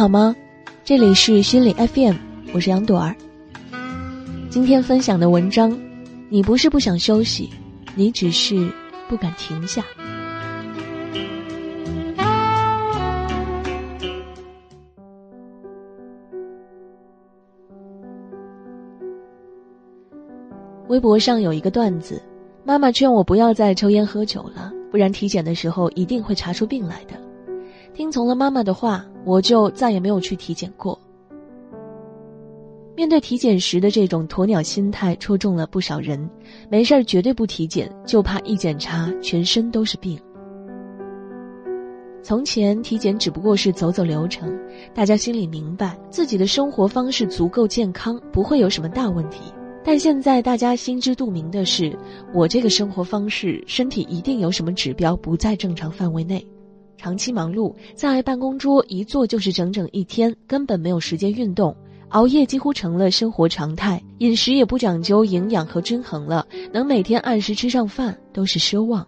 好吗？这里是心理 FM，我是杨朵儿。今天分享的文章，你不是不想休息，你只是不敢停下。微博上有一个段子，妈妈劝我不要再抽烟喝酒了，不然体检的时候一定会查出病来的。听从了妈妈的话，我就再也没有去体检过。面对体检时的这种鸵鸟心态，戳中了不少人。没事儿绝对不体检，就怕一检查全身都是病。从前体检只不过是走走流程，大家心里明白自己的生活方式足够健康，不会有什么大问题。但现在大家心知肚明的是，我这个生活方式，身体一定有什么指标不在正常范围内。长期忙碌，在办公桌一坐就是整整一天，根本没有时间运动，熬夜几乎成了生活常态，饮食也不讲究营养和均衡了，能每天按时吃上饭都是奢望。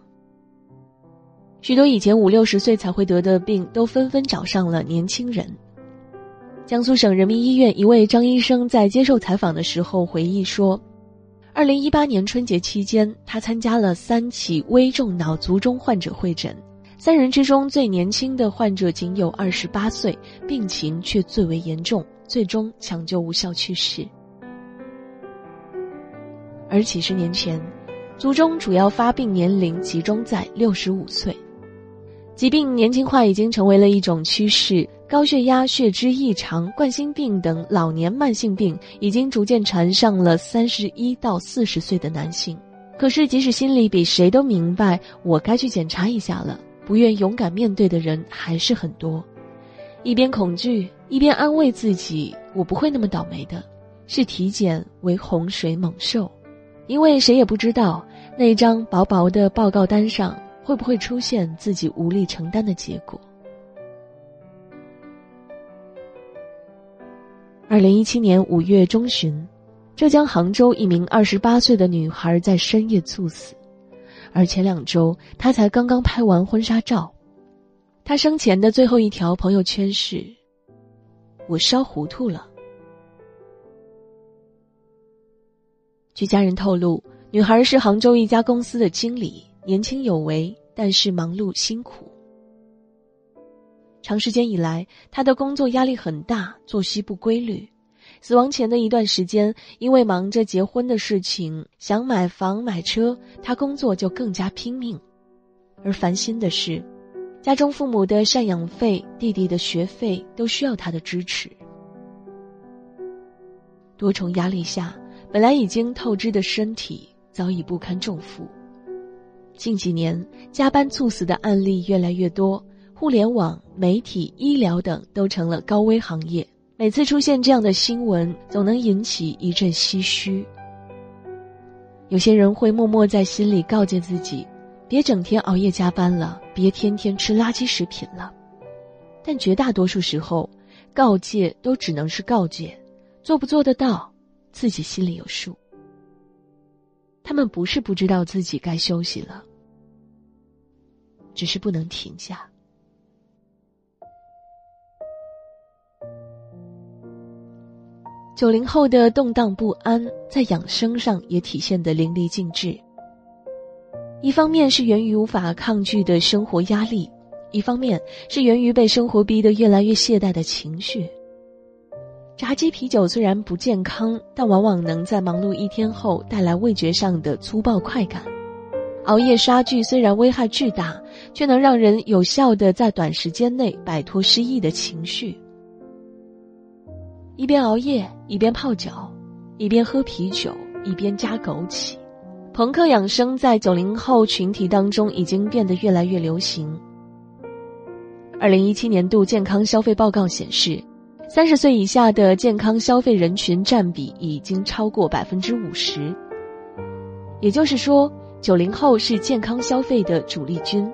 许多以前五六十岁才会得的病，都纷纷找上了年轻人。江苏省人民医院一位张医生在接受采访的时候回忆说：“二零一八年春节期间，他参加了三起危重脑卒中患者会诊，三人之中最年轻的患者仅有二十八岁，病情却最为严重，最终抢救无效去世。而几十年前，族中主要发病年龄集中在六十五岁，疾病年轻化已经成为了一种趋势。”高血压、血脂异常、冠心病等老年慢性病已经逐渐缠上了三十一到四十岁的男性。可是，即使心里比谁都明白我该去检查一下了，不愿勇敢面对的人还是很多。一边恐惧，一边安慰自己：“我不会那么倒霉的。”是体检为洪水猛兽，因为谁也不知道那张薄薄的报告单上会不会出现自己无力承担的结果。二零一七年五月中旬，浙江杭州一名二十八岁的女孩在深夜猝死，而前两周他才刚刚拍完婚纱照。他生前的最后一条朋友圈是：“我烧糊涂了。”据家人透露，女孩是杭州一家公司的经理，年轻有为，但是忙碌辛苦。长时间以来，他的工作压力很大，作息不规律。死亡前的一段时间，因为忙着结婚的事情，想买房买车，他工作就更加拼命。而烦心的是，家中父母的赡养费、弟弟的学费都需要他的支持。多重压力下，本来已经透支的身体早已不堪重负。近几年，加班猝死的案例越来越多。互联网、媒体、医疗等都成了高危行业。每次出现这样的新闻，总能引起一阵唏嘘。有些人会默默在心里告诫自己：别整天熬夜加班了，别天天吃垃圾食品了。但绝大多数时候，告诫都只能是告诫，做不做得到，自己心里有数。他们不是不知道自己该休息了，只是不能停下。九零后的动荡不安，在养生上也体现得淋漓尽致。一方面是源于无法抗拒的生活压力，一方面是源于被生活逼得越来越懈怠的情绪。炸鸡啤酒虽然不健康，但往往能在忙碌一天后带来味觉上的粗暴快感。熬夜刷剧虽然危害巨大，却能让人有效的在短时间内摆脱失意的情绪。一边熬夜，一边泡脚，一边喝啤酒，一边加枸杞。朋克养生在九零后群体当中已经变得越来越流行。二零一七年度健康消费报告显示，三十岁以下的健康消费人群占比已经超过百分之五十。也就是说，九零后是健康消费的主力军。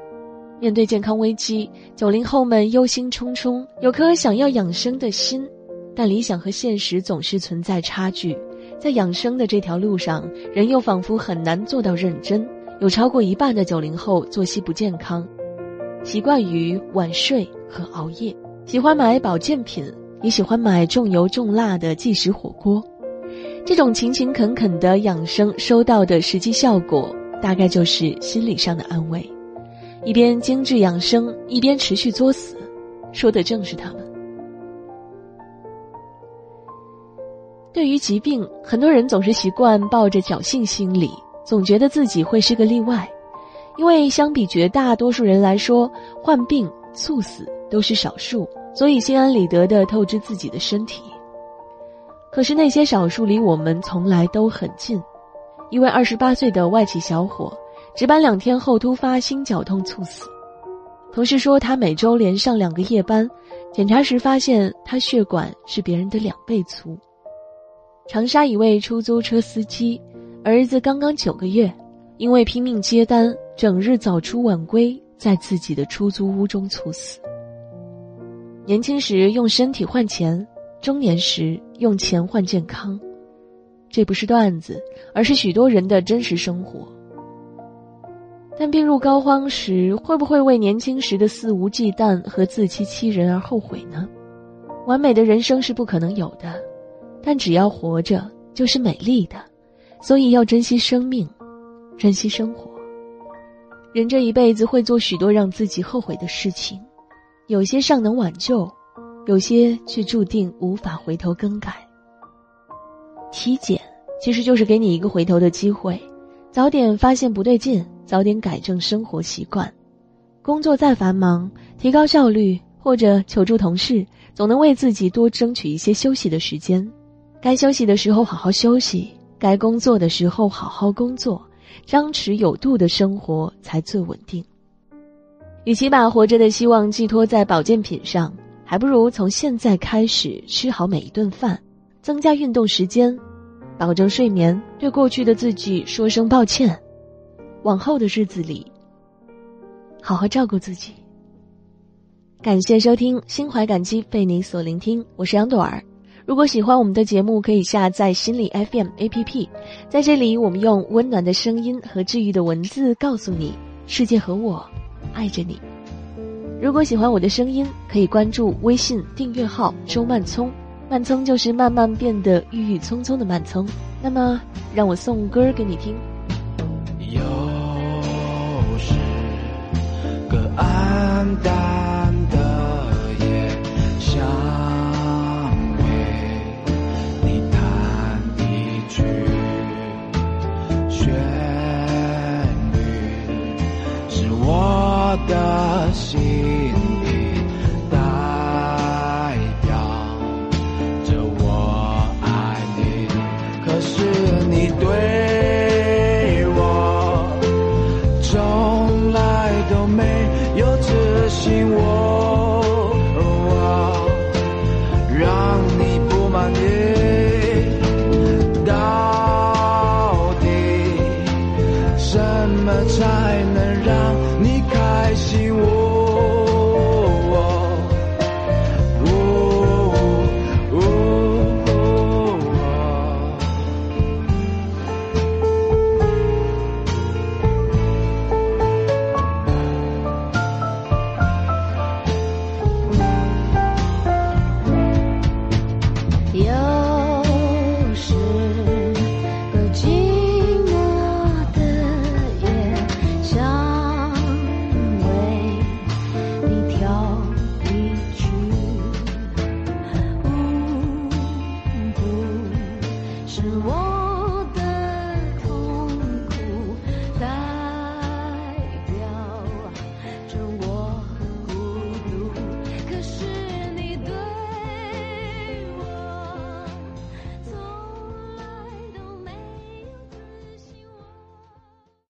面对健康危机，九零后们忧心忡忡，有颗想要养生的心。但理想和现实总是存在差距，在养生的这条路上，人又仿佛很难做到认真。有超过一半的九零后作息不健康，习惯于晚睡和熬夜。喜欢买保健品，也喜欢买重油重辣的即食火锅。这种勤勤恳恳的养生，收到的实际效果，大概就是心理上的安慰。一边精致养生，一边持续作死，说的正是他们。对于疾病，很多人总是习惯抱着侥幸心理，总觉得自己会是个例外，因为相比绝大多数人来说，患病猝死都是少数，所以心安理得的透支自己的身体。可是那些少数离我们从来都很近，一位二十八岁的外企小伙，值班两天后突发心绞痛猝死，同事说他每周连上两个夜班，检查时发现他血管是别人的两倍粗。长沙一位出租车司机，儿子刚刚九个月，因为拼命接单，整日早出晚归，在自己的出租屋中猝死。年轻时用身体换钱，中年时用钱换健康，这不是段子，而是许多人的真实生活。但病入膏肓时，会不会为年轻时的肆无忌惮和自欺欺人而后悔呢？完美的人生是不可能有的。但只要活着就是美丽的，所以要珍惜生命，珍惜生活。人这一辈子会做许多让自己后悔的事情，有些尚能挽救，有些却注定无法回头更改。体检其实就是给你一个回头的机会，早点发现不对劲，早点改正生活习惯。工作再繁忙，提高效率或者求助同事，总能为自己多争取一些休息的时间。该休息的时候好好休息，该工作的时候好好工作，张弛有度的生活才最稳定。与其把活着的希望寄托在保健品上，还不如从现在开始吃好每一顿饭，增加运动时间，保证睡眠，对过去的自己说声抱歉，往后的日子里，好好照顾自己。感谢收听，心怀感激被你所聆听，我是杨朵儿。如果喜欢我们的节目，可以下载心理 FM APP，在这里，我们用温暖的声音和治愈的文字告诉你，世界和我爱着你。如果喜欢我的声音，可以关注微信订阅号“周慢聪”，慢聪就是慢慢变得郁郁葱葱的慢聪。那么，让我送歌给你听。又是个暗淡。是我的心。